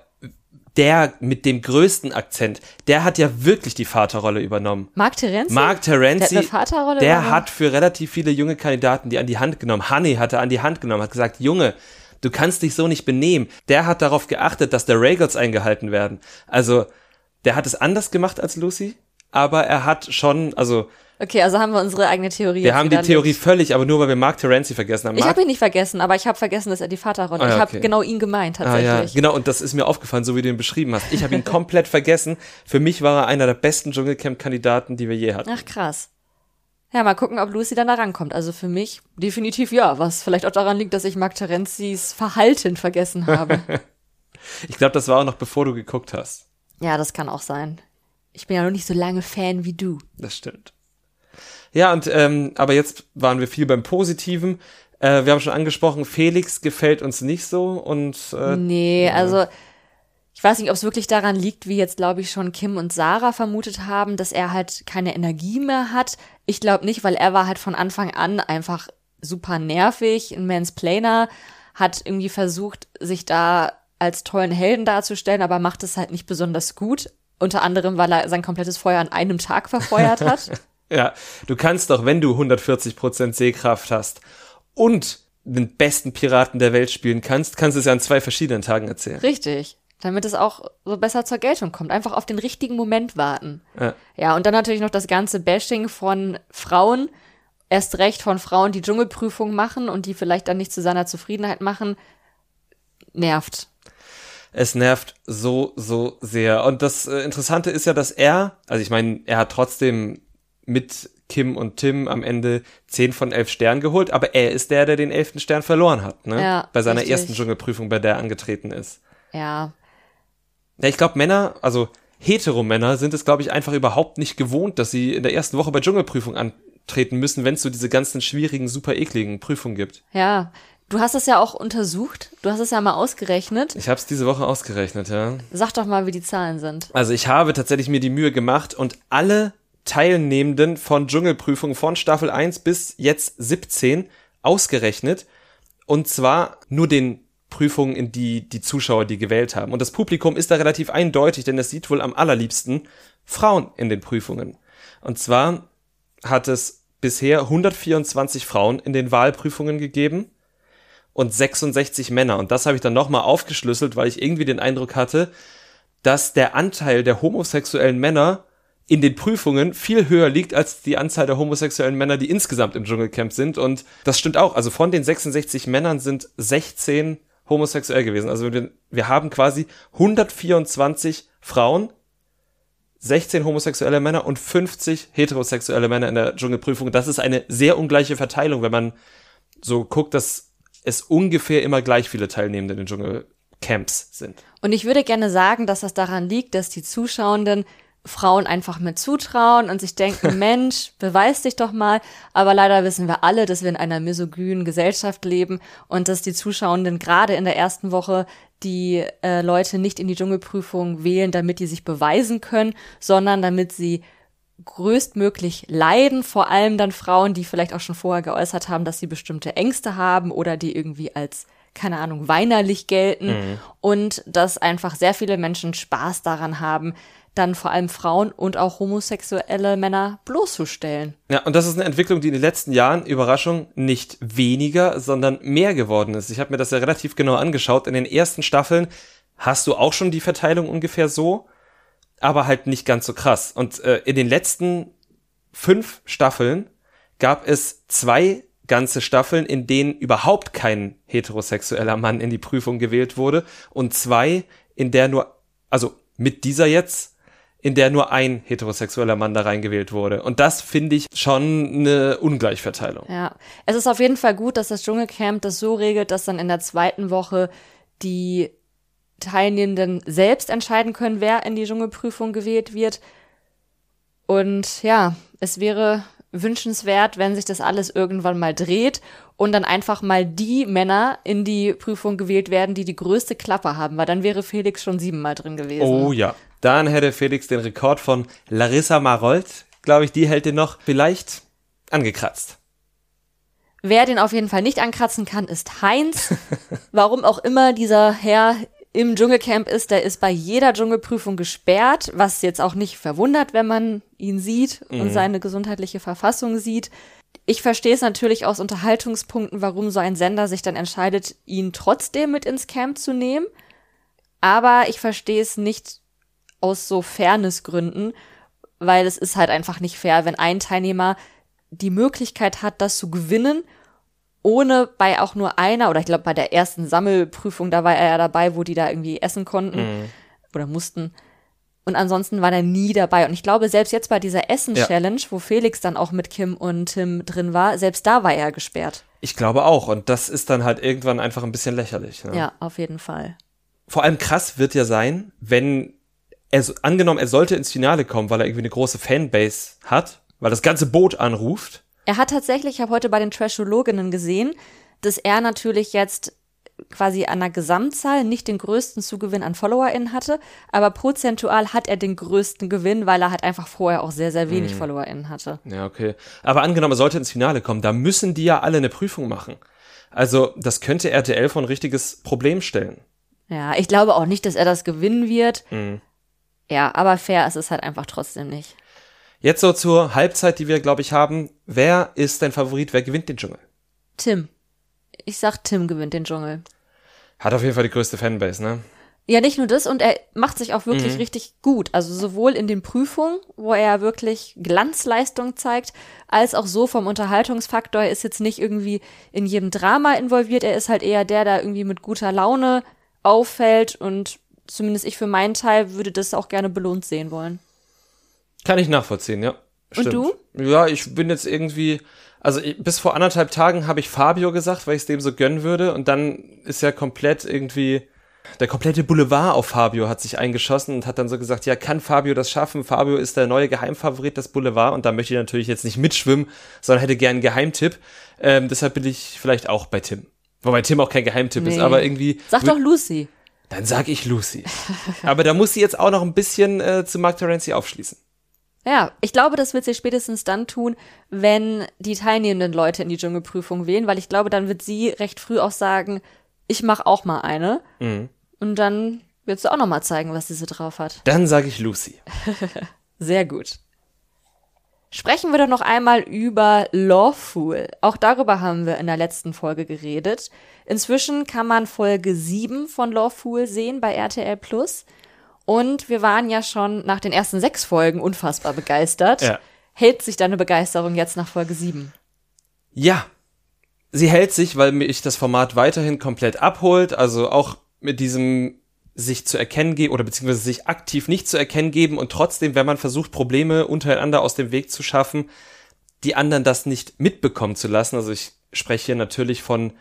der mit dem größten Akzent, der hat ja wirklich die Vaterrolle übernommen. Mark Terenzi? Mark Terenzi, der, hat, Vaterrolle der hat für relativ viele junge Kandidaten die an die Hand genommen. Honey hat er an die Hand genommen, hat gesagt, Junge, du kannst dich so nicht benehmen. Der hat darauf geachtet, dass der Regals eingehalten werden. Also, der hat es anders gemacht als Lucy, aber er hat schon, also Okay, also haben wir unsere eigene Theorie. Wir haben die Theorie nicht. völlig, aber nur weil wir Mark Terenzi vergessen haben. Mark ich habe ihn nicht vergessen, aber ich habe vergessen, dass er die Vaterrolle. Ah, ja, ich habe okay. genau ihn gemeint tatsächlich. Ah, ja. Genau, und das ist mir aufgefallen, so wie du ihn beschrieben hast. Ich habe ihn komplett vergessen. Für mich war er einer der besten Dschungelcamp-Kandidaten, die wir je hatten. Ach krass. Ja, mal gucken, ob Lucy dann da rankommt. Also für mich definitiv ja, was vielleicht auch daran liegt, dass ich Mark Terenzis Verhalten vergessen habe. <laughs> ich glaube, das war auch noch bevor du geguckt hast. Ja, das kann auch sein. Ich bin ja noch nicht so lange Fan wie du. Das stimmt. Ja, und ähm, aber jetzt waren wir viel beim Positiven. Äh, wir haben schon angesprochen, Felix gefällt uns nicht so und äh, Nee, also ich weiß nicht, ob es wirklich daran liegt, wie jetzt, glaube ich, schon Kim und Sarah vermutet haben, dass er halt keine Energie mehr hat. Ich glaube nicht, weil er war halt von Anfang an einfach super nervig, ein Mansplainer, hat irgendwie versucht, sich da als tollen Helden darzustellen, aber macht es halt nicht besonders gut. Unter anderem, weil er sein komplettes Feuer an einem Tag verfeuert hat. <laughs> Ja, du kannst doch, wenn du 140% Sehkraft hast und den besten Piraten der Welt spielen kannst, kannst du es ja an zwei verschiedenen Tagen erzählen. Richtig. Damit es auch so besser zur Geltung kommt. Einfach auf den richtigen Moment warten. Ja, ja und dann natürlich noch das ganze Bashing von Frauen, erst recht von Frauen, die Dschungelprüfung machen und die vielleicht dann nicht zu seiner Zufriedenheit machen, nervt. Es nervt so, so sehr. Und das äh, Interessante ist ja, dass er, also ich meine, er hat trotzdem mit Kim und Tim am Ende 10 von 11 Sternen geholt, aber er ist der, der den 11. Stern verloren hat, ne? Ja, bei seiner richtig. ersten Dschungelprüfung, bei der er angetreten ist. Ja. Ja, ich glaube, Männer, also Heteromänner sind es, glaube ich, einfach überhaupt nicht gewohnt, dass sie in der ersten Woche bei Dschungelprüfung antreten müssen, wenn es so diese ganzen schwierigen, super ekligen Prüfungen gibt. Ja, Du hast es ja auch untersucht. Du hast es ja mal ausgerechnet. Ich habe es diese Woche ausgerechnet, ja. Sag doch mal, wie die Zahlen sind. Also ich habe tatsächlich mir die Mühe gemacht und alle Teilnehmenden von Dschungelprüfungen von Staffel 1 bis jetzt 17 ausgerechnet. Und zwar nur den Prüfungen, in die die Zuschauer die gewählt haben. Und das Publikum ist da relativ eindeutig, denn es sieht wohl am allerliebsten Frauen in den Prüfungen. Und zwar hat es bisher 124 Frauen in den Wahlprüfungen gegeben und 66 Männer. Und das habe ich dann nochmal aufgeschlüsselt, weil ich irgendwie den Eindruck hatte, dass der Anteil der homosexuellen Männer in den Prüfungen viel höher liegt als die Anzahl der homosexuellen Männer, die insgesamt im Dschungelcamp sind. Und das stimmt auch. Also von den 66 Männern sind 16 homosexuell gewesen. Also wir, wir haben quasi 124 Frauen, 16 homosexuelle Männer und 50 heterosexuelle Männer in der Dschungelprüfung. Das ist eine sehr ungleiche Verteilung, wenn man so guckt, dass es ungefähr immer gleich viele Teilnehmende in den Dschungelcamps sind. Und ich würde gerne sagen, dass das daran liegt, dass die Zuschauenden Frauen einfach mit zutrauen und sich denken, <laughs> Mensch, beweis dich doch mal. Aber leider wissen wir alle, dass wir in einer misogynen Gesellschaft leben und dass die Zuschauenden gerade in der ersten Woche die äh, Leute nicht in die Dschungelprüfung wählen, damit die sich beweisen können, sondern damit sie größtmöglich leiden, vor allem dann Frauen, die vielleicht auch schon vorher geäußert haben, dass sie bestimmte Ängste haben oder die irgendwie als keine Ahnung, weinerlich gelten mhm. und dass einfach sehr viele Menschen Spaß daran haben, dann vor allem Frauen und auch homosexuelle Männer bloßzustellen. Ja, und das ist eine Entwicklung, die in den letzten Jahren, Überraschung, nicht weniger, sondern mehr geworden ist. Ich habe mir das ja relativ genau angeschaut. In den ersten Staffeln hast du auch schon die Verteilung ungefähr so aber halt nicht ganz so krass. Und äh, in den letzten fünf Staffeln gab es zwei ganze Staffeln, in denen überhaupt kein heterosexueller Mann in die Prüfung gewählt wurde und zwei, in der nur, also mit dieser jetzt, in der nur ein heterosexueller Mann da reingewählt wurde. Und das finde ich schon eine Ungleichverteilung. Ja, es ist auf jeden Fall gut, dass das Dschungelcamp das so regelt, dass dann in der zweiten Woche die Teilnehmenden selbst entscheiden können, wer in die Dschungelprüfung gewählt wird. Und ja, es wäre wünschenswert, wenn sich das alles irgendwann mal dreht und dann einfach mal die Männer in die Prüfung gewählt werden, die die größte Klappe haben, weil dann wäre Felix schon siebenmal drin gewesen. Oh ja, dann hätte Felix den Rekord von Larissa Marold, glaube ich, die hält den noch vielleicht angekratzt. Wer den auf jeden Fall nicht ankratzen kann, ist Heinz. <laughs> Warum auch immer dieser Herr im Dschungelcamp ist, der ist bei jeder Dschungelprüfung gesperrt, was jetzt auch nicht verwundert, wenn man ihn sieht mhm. und seine gesundheitliche Verfassung sieht. Ich verstehe es natürlich aus Unterhaltungspunkten, warum so ein Sender sich dann entscheidet, ihn trotzdem mit ins Camp zu nehmen. Aber ich verstehe es nicht aus so Fairnessgründen, weil es ist halt einfach nicht fair, wenn ein Teilnehmer die Möglichkeit hat, das zu gewinnen ohne bei auch nur einer, oder ich glaube bei der ersten Sammelprüfung, da war er ja dabei, wo die da irgendwie essen konnten mhm. oder mussten. Und ansonsten war er nie dabei. Und ich glaube, selbst jetzt bei dieser Essen-Challenge, ja. wo Felix dann auch mit Kim und Tim drin war, selbst da war er gesperrt. Ich glaube auch. Und das ist dann halt irgendwann einfach ein bisschen lächerlich. Ne? Ja, auf jeden Fall. Vor allem krass wird ja sein, wenn er, angenommen, er sollte ins Finale kommen, weil er irgendwie eine große Fanbase hat, weil das ganze Boot anruft er hat tatsächlich, ich habe heute bei den Trashologinnen gesehen, dass er natürlich jetzt quasi an der Gesamtzahl nicht den größten Zugewinn an FollowerInnen hatte, aber prozentual hat er den größten Gewinn, weil er halt einfach vorher auch sehr, sehr wenig mhm. FollowerInnen hatte. Ja, okay. Aber angenommen, er sollte ins Finale kommen, da müssen die ja alle eine Prüfung machen. Also, das könnte RTL vor ein richtiges Problem stellen. Ja, ich glaube auch nicht, dass er das gewinnen wird. Mhm. Ja, aber fair ist es halt einfach trotzdem nicht. Jetzt so zur Halbzeit, die wir, glaube ich, haben. Wer ist dein Favorit? Wer gewinnt den Dschungel? Tim. Ich sag, Tim gewinnt den Dschungel. Hat auf jeden Fall die größte Fanbase, ne? Ja, nicht nur das, und er macht sich auch wirklich mhm. richtig gut. Also sowohl in den Prüfungen, wo er wirklich Glanzleistung zeigt, als auch so vom Unterhaltungsfaktor. Er ist jetzt nicht irgendwie in jedem Drama involviert. Er ist halt eher der, der irgendwie mit guter Laune auffällt und zumindest ich für meinen Teil würde das auch gerne belohnt sehen wollen. Kann ich nachvollziehen, ja. Stimmt. Und du? Ja, ich bin jetzt irgendwie, also ich, bis vor anderthalb Tagen habe ich Fabio gesagt, weil ich es dem so gönnen würde. Und dann ist ja komplett irgendwie, der komplette Boulevard auf Fabio hat sich eingeschossen und hat dann so gesagt, ja, kann Fabio das schaffen? Fabio ist der neue Geheimfavorit des Boulevard und da möchte ich natürlich jetzt nicht mitschwimmen, sondern hätte gern einen Geheimtipp. Ähm, deshalb bin ich vielleicht auch bei Tim Wobei Tim auch kein Geheimtipp nee. ist, aber irgendwie. Sag doch Lucy. Dann sag ich Lucy. aber da muss sie jetzt auch noch ein bisschen äh, zu Mark Terenzi aufschließen. Ja, ich glaube, das wird sie spätestens dann tun, wenn die teilnehmenden Leute in die Dschungelprüfung wählen, weil ich glaube, dann wird sie recht früh auch sagen, ich mache auch mal eine. Mhm. Und dann wird sie auch noch mal zeigen, was sie so drauf hat. Dann sage ich Lucy. <laughs> Sehr gut. Sprechen wir doch noch einmal über Lawful. Auch darüber haben wir in der letzten Folge geredet. Inzwischen kann man Folge 7 von Lawful sehen bei RTL Plus. Und wir waren ja schon nach den ersten sechs Folgen unfassbar begeistert. Ja. Hält sich deine Begeisterung jetzt nach Folge sieben? Ja. Sie hält sich, weil mich das Format weiterhin komplett abholt. Also auch mit diesem sich zu erkennen geben oder beziehungsweise sich aktiv nicht zu erkennen geben und trotzdem, wenn man versucht, Probleme untereinander aus dem Weg zu schaffen, die anderen das nicht mitbekommen zu lassen. Also ich spreche hier natürlich von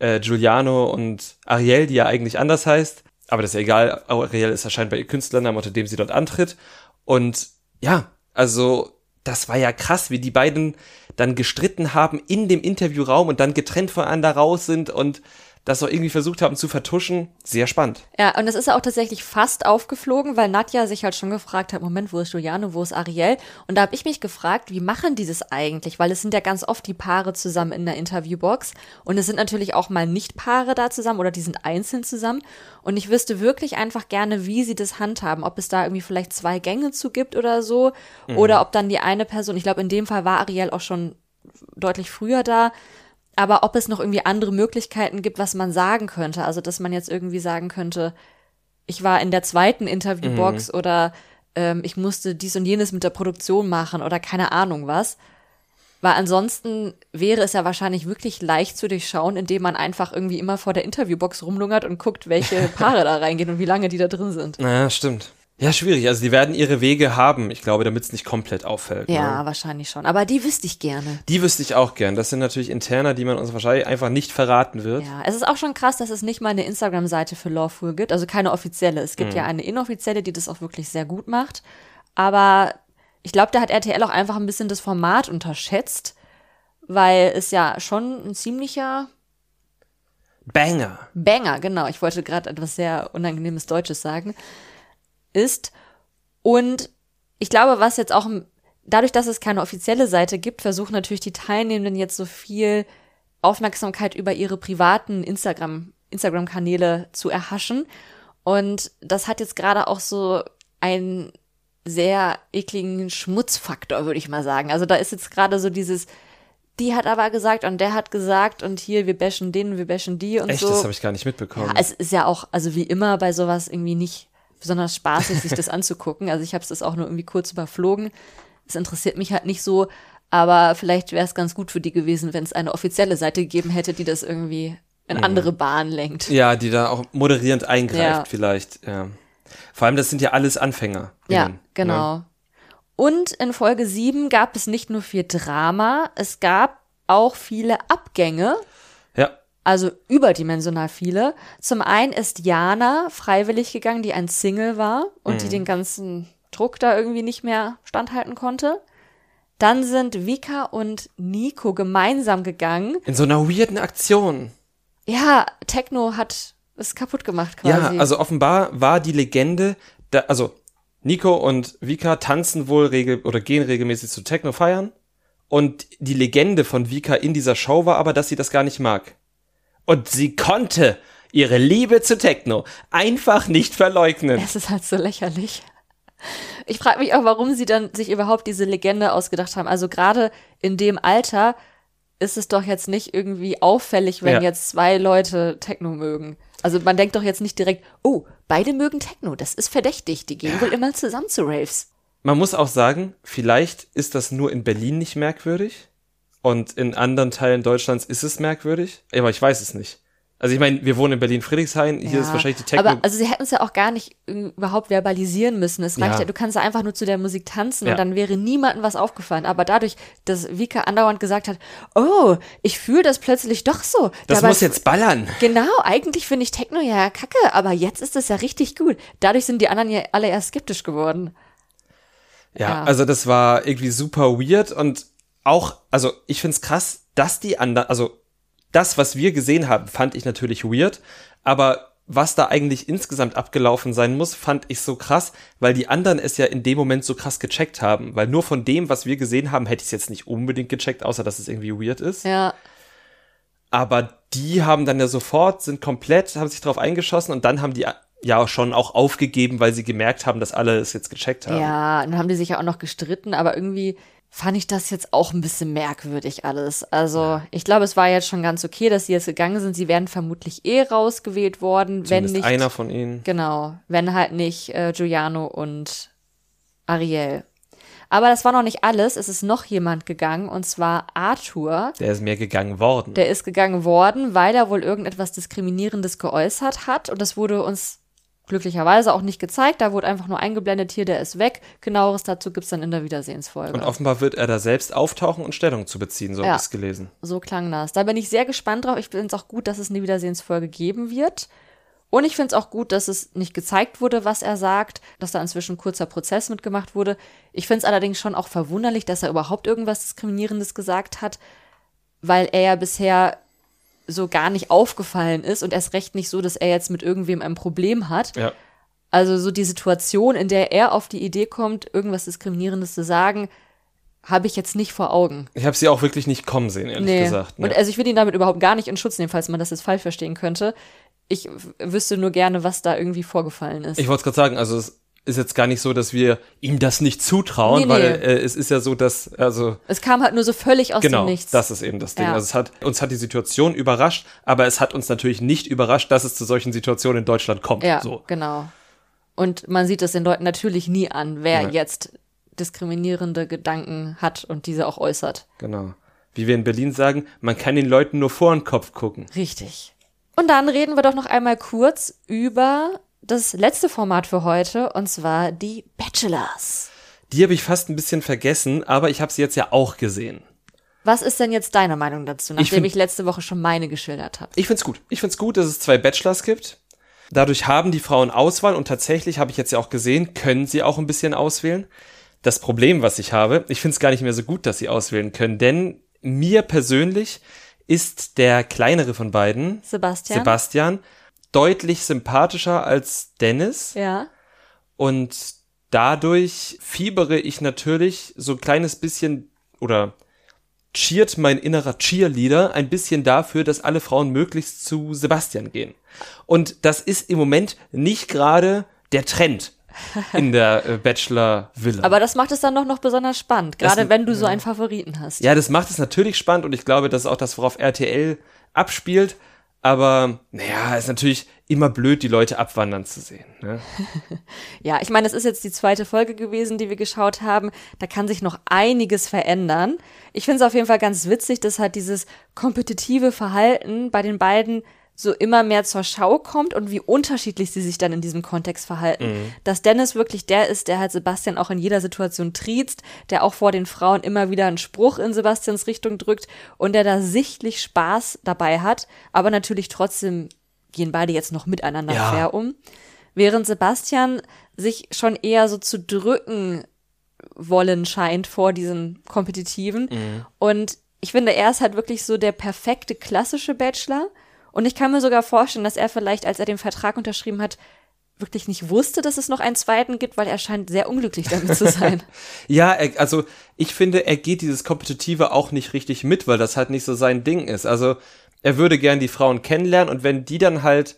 äh, Giuliano und Ariel, die ja eigentlich anders heißt aber das ist ja egal, Aurel ist erscheint bei ihr Künstlernamen, unter dem sie dort antritt. Und ja, also das war ja krass, wie die beiden dann gestritten haben in dem Interviewraum und dann getrennt voneinander raus sind und das auch irgendwie versucht haben zu vertuschen. Sehr spannend. Ja, und es ist ja auch tatsächlich fast aufgeflogen, weil Nadja sich halt schon gefragt hat, Moment, wo ist Juliane, wo ist Ariel? Und da habe ich mich gefragt, wie machen die das eigentlich? Weil es sind ja ganz oft die Paare zusammen in der Interviewbox und es sind natürlich auch mal nicht Paare da zusammen oder die sind einzeln zusammen. Und ich wüsste wirklich einfach gerne, wie sie das handhaben, ob es da irgendwie vielleicht zwei Gänge zu gibt oder so mhm. oder ob dann die eine Person, ich glaube in dem Fall war Ariel auch schon deutlich früher da, aber ob es noch irgendwie andere Möglichkeiten gibt, was man sagen könnte. Also, dass man jetzt irgendwie sagen könnte, ich war in der zweiten Interviewbox mhm. oder ähm, ich musste dies und jenes mit der Produktion machen oder keine Ahnung was. Weil ansonsten wäre es ja wahrscheinlich wirklich leicht zu durchschauen, indem man einfach irgendwie immer vor der Interviewbox rumlungert und guckt, welche <laughs> Paare da reingehen und wie lange die da drin sind. Ja, stimmt. Ja, schwierig. Also die werden ihre Wege haben, ich glaube, damit es nicht komplett auffällt. Ja, ne? wahrscheinlich schon. Aber die wüsste ich gerne. Die wüsste ich auch gern. Das sind natürlich Interner, die man uns wahrscheinlich einfach nicht verraten wird. Ja, es ist auch schon krass, dass es nicht mal eine Instagram-Seite für Lawful gibt. Also keine offizielle. Es gibt mhm. ja eine inoffizielle, die das auch wirklich sehr gut macht. Aber ich glaube, da hat RTL auch einfach ein bisschen das Format unterschätzt, weil es ja schon ein ziemlicher Banger. Banger, genau. Ich wollte gerade etwas sehr unangenehmes Deutsches sagen ist. Und ich glaube, was jetzt auch dadurch, dass es keine offizielle Seite gibt, versuchen natürlich die Teilnehmenden jetzt so viel Aufmerksamkeit über ihre privaten Instagram Instagram-Kanäle zu erhaschen. Und das hat jetzt gerade auch so einen sehr ekligen Schmutzfaktor, würde ich mal sagen. Also da ist jetzt gerade so dieses, die hat aber gesagt und der hat gesagt und hier, wir bashen den, wir bashen die und Echt? so. Echt, das habe ich gar nicht mitbekommen. Ja, es ist ja auch, also wie immer bei sowas irgendwie nicht besonders spaßig, sich das <laughs> anzugucken. Also ich habe es auch nur irgendwie kurz überflogen. Es interessiert mich halt nicht so, aber vielleicht wäre es ganz gut für die gewesen, wenn es eine offizielle Seite gegeben hätte, die das irgendwie in andere Bahnen lenkt. Ja, die da auch moderierend eingreift ja. vielleicht. Ja. Vor allem, das sind ja alles Anfänger. Ja, ne? genau. Ne? Und in Folge 7 gab es nicht nur viel Drama, es gab auch viele Abgänge. Also überdimensional viele. Zum einen ist Jana freiwillig gegangen, die ein Single war und mhm. die den ganzen Druck da irgendwie nicht mehr standhalten konnte. Dann sind Vika und Nico gemeinsam gegangen. In so einer weirden Aktion. Ja, Techno hat es kaputt gemacht quasi. Ja, also offenbar war die Legende, da, also Nico und Vika tanzen wohl regel oder gehen regelmäßig zu Techno feiern. Und die Legende von Vika in dieser Show war aber, dass sie das gar nicht mag. Und sie konnte ihre Liebe zu Techno einfach nicht verleugnen. Es ist halt so lächerlich. Ich frage mich auch, warum sie dann sich überhaupt diese Legende ausgedacht haben. Also gerade in dem Alter ist es doch jetzt nicht irgendwie auffällig, wenn ja. jetzt zwei Leute Techno mögen. Also man denkt doch jetzt nicht direkt, oh, beide mögen Techno, das ist verdächtig, die gehen ja. wohl immer zusammen zu Raves. Man muss auch sagen, vielleicht ist das nur in Berlin nicht merkwürdig. Und in anderen Teilen Deutschlands ist es merkwürdig, aber ich weiß es nicht. Also ich meine, wir wohnen in Berlin-Friedrichshain, hier ja, ist wahrscheinlich die Techno. Aber also sie hätten es ja auch gar nicht überhaupt verbalisieren müssen. Es reicht ja, ja du kannst ja einfach nur zu der Musik tanzen ja. und dann wäre niemandem was aufgefallen. Aber dadurch, dass Vika andauernd gesagt hat, oh, ich fühle das plötzlich doch so. Das Dabei muss jetzt ballern. Genau, eigentlich finde ich Techno ja kacke, aber jetzt ist es ja richtig gut. Dadurch sind die anderen ja alle erst skeptisch geworden. Ja, also das war irgendwie super weird und auch, also ich find's krass, dass die anderen, also das, was wir gesehen haben, fand ich natürlich weird, aber was da eigentlich insgesamt abgelaufen sein muss, fand ich so krass, weil die anderen es ja in dem Moment so krass gecheckt haben. Weil nur von dem, was wir gesehen haben, hätte ich es jetzt nicht unbedingt gecheckt, außer dass es irgendwie weird ist. Ja. Aber die haben dann ja sofort, sind komplett, haben sich drauf eingeschossen und dann haben die ja schon auch aufgegeben, weil sie gemerkt haben, dass alle es jetzt gecheckt haben. Ja, dann haben die sich ja auch noch gestritten, aber irgendwie fand ich das jetzt auch ein bisschen merkwürdig alles. Also ja. ich glaube, es war jetzt schon ganz okay, dass sie jetzt gegangen sind. Sie wären vermutlich eh rausgewählt worden, Zumindest wenn nicht einer von ihnen. Genau, wenn halt nicht äh, Giuliano und Ariel. Aber das war noch nicht alles. Es ist noch jemand gegangen und zwar Arthur. Der ist mir gegangen worden. Der ist gegangen worden, weil er wohl irgendetwas Diskriminierendes geäußert hat und das wurde uns glücklicherweise auch nicht gezeigt. Da wurde einfach nur eingeblendet, hier, der ist weg. Genaueres dazu gibt es dann in der Wiedersehensfolge. Und offenbar wird er da selbst auftauchen und Stellung zu beziehen, so ja, habe ich es gelesen. So klang das. Da bin ich sehr gespannt drauf. Ich finde es auch gut, dass es eine Wiedersehensfolge geben wird. Und ich finde es auch gut, dass es nicht gezeigt wurde, was er sagt, dass da inzwischen ein kurzer Prozess mitgemacht wurde. Ich finde es allerdings schon auch verwunderlich, dass er überhaupt irgendwas Diskriminierendes gesagt hat, weil er ja bisher so gar nicht aufgefallen ist und erst recht nicht so, dass er jetzt mit irgendwem ein Problem hat. Ja. Also so die Situation, in der er auf die Idee kommt, irgendwas Diskriminierendes zu sagen, habe ich jetzt nicht vor Augen. Ich habe sie auch wirklich nicht kommen sehen, ehrlich nee. gesagt. Ne? Und also ich will ihn damit überhaupt gar nicht in Schutz nehmen, falls man das jetzt falsch verstehen könnte. Ich wüsste nur gerne, was da irgendwie vorgefallen ist. Ich wollte es gerade sagen, also es ist jetzt gar nicht so, dass wir ihm das nicht zutrauen, nee, nee. weil äh, es ist ja so, dass also es kam halt nur so völlig aus genau, dem Nichts. Das ist eben das Ding. Ja. Also es hat uns hat die Situation überrascht, aber es hat uns natürlich nicht überrascht, dass es zu solchen Situationen in Deutschland kommt. Ja, so. genau. Und man sieht es den Leuten natürlich nie an, wer ja. jetzt diskriminierende Gedanken hat und diese auch äußert. Genau. Wie wir in Berlin sagen, man kann den Leuten nur vor den Kopf gucken. Richtig. Und dann reden wir doch noch einmal kurz über das letzte Format für heute, und zwar die Bachelors. Die habe ich fast ein bisschen vergessen, aber ich habe sie jetzt ja auch gesehen. Was ist denn jetzt deine Meinung dazu, nachdem ich, find, ich letzte Woche schon meine geschildert habe? Ich find's gut. Ich find's gut, dass es zwei Bachelors gibt. Dadurch haben die Frauen Auswahl und tatsächlich habe ich jetzt ja auch gesehen, können sie auch ein bisschen auswählen. Das Problem, was ich habe, ich find's gar nicht mehr so gut, dass sie auswählen können, denn mir persönlich ist der kleinere von beiden, Sebastian, Sebastian deutlich sympathischer als Dennis. Ja. Und dadurch fiebere ich natürlich so ein kleines bisschen oder cheert mein innerer Cheerleader ein bisschen dafür, dass alle Frauen möglichst zu Sebastian gehen. Und das ist im Moment nicht gerade der Trend in der äh, Bachelor-Villa. Aber das macht es dann doch noch besonders spannend, gerade das, wenn du so einen Favoriten hast. Ja, das macht es natürlich spannend und ich glaube, das ist auch das, worauf RTL abspielt. Aber naja, ist natürlich immer blöd, die Leute abwandern zu sehen. Ne? <laughs> ja, ich meine, es ist jetzt die zweite Folge gewesen, die wir geschaut haben. Da kann sich noch einiges verändern. Ich finde es auf jeden Fall ganz witzig, dass halt dieses kompetitive Verhalten bei den beiden so immer mehr zur Schau kommt und wie unterschiedlich sie sich dann in diesem Kontext verhalten. Mhm. Dass Dennis wirklich der ist, der halt Sebastian auch in jeder Situation triezt, der auch vor den Frauen immer wieder einen Spruch in Sebastians Richtung drückt und der da sichtlich Spaß dabei hat, aber natürlich trotzdem gehen beide jetzt noch miteinander ja. fair um. Während Sebastian sich schon eher so zu drücken wollen scheint vor diesen Kompetitiven. Mhm. Und ich finde, er ist halt wirklich so der perfekte klassische Bachelor und ich kann mir sogar vorstellen, dass er vielleicht, als er den Vertrag unterschrieben hat, wirklich nicht wusste, dass es noch einen zweiten gibt, weil er scheint sehr unglücklich damit zu sein. <laughs> ja, er, also ich finde, er geht dieses Kompetitive auch nicht richtig mit, weil das halt nicht so sein Ding ist. Also er würde gern die Frauen kennenlernen und wenn die dann halt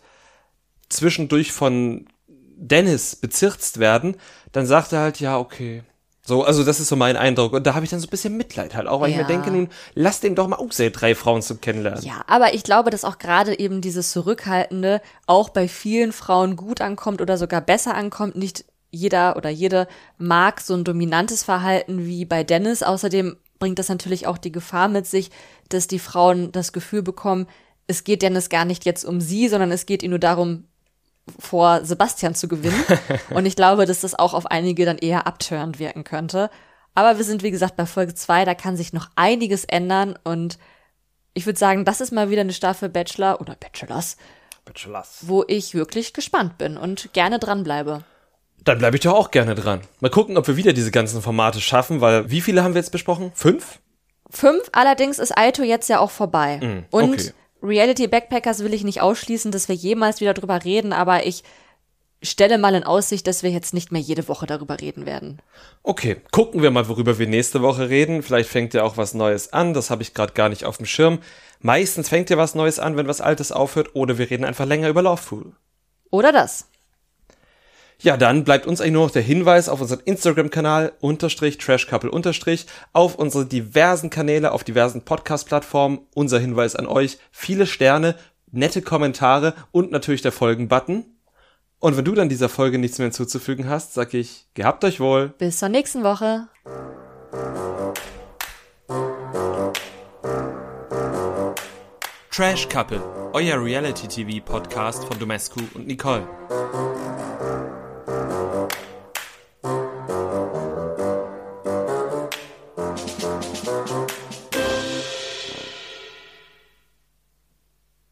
zwischendurch von Dennis bezirzt werden, dann sagt er halt, ja, okay, so, also das ist so mein Eindruck. Und da habe ich dann so ein bisschen Mitleid halt auch, weil ja. ich mir denke, nun lass dem doch mal auch sehr drei Frauen zum Kennenlernen. Ja, aber ich glaube, dass auch gerade eben dieses Zurückhaltende auch bei vielen Frauen gut ankommt oder sogar besser ankommt. Nicht jeder oder jede mag so ein dominantes Verhalten wie bei Dennis. Außerdem bringt das natürlich auch die Gefahr mit sich, dass die Frauen das Gefühl bekommen, es geht Dennis gar nicht jetzt um sie, sondern es geht ihnen nur darum, vor Sebastian zu gewinnen. <laughs> und ich glaube, dass das auch auf einige dann eher abtörend wirken könnte. Aber wir sind, wie gesagt, bei Folge 2, da kann sich noch einiges ändern und ich würde sagen, das ist mal wieder eine Staffel Bachelor oder Bachelors, Bachelors, wo ich wirklich gespannt bin und gerne dranbleibe. Dann bleibe ich doch auch gerne dran. Mal gucken, ob wir wieder diese ganzen Formate schaffen, weil wie viele haben wir jetzt besprochen? Fünf? Fünf, allerdings ist Aito jetzt ja auch vorbei. Mm, und okay. Reality Backpackers will ich nicht ausschließen, dass wir jemals wieder drüber reden, aber ich stelle mal in Aussicht, dass wir jetzt nicht mehr jede Woche darüber reden werden. Okay, gucken wir mal, worüber wir nächste Woche reden. Vielleicht fängt ja auch was Neues an, das habe ich gerade gar nicht auf dem Schirm. Meistens fängt ja was Neues an, wenn was Altes aufhört, oder wir reden einfach länger über Lawful. Oder das. Ja, dann bleibt uns eigentlich nur noch der Hinweis auf unseren Instagram-Kanal unterstrich trashcouple unterstrich, auf unsere diversen Kanäle, auf diversen Podcast-Plattformen. Unser Hinweis an euch, viele Sterne, nette Kommentare und natürlich der Folgen-Button. Und wenn du dann dieser Folge nichts mehr hinzuzufügen hast, sag ich, gehabt euch wohl. Bis zur nächsten Woche. Trash Couple, euer Reality TV Podcast von Domescu und Nicole.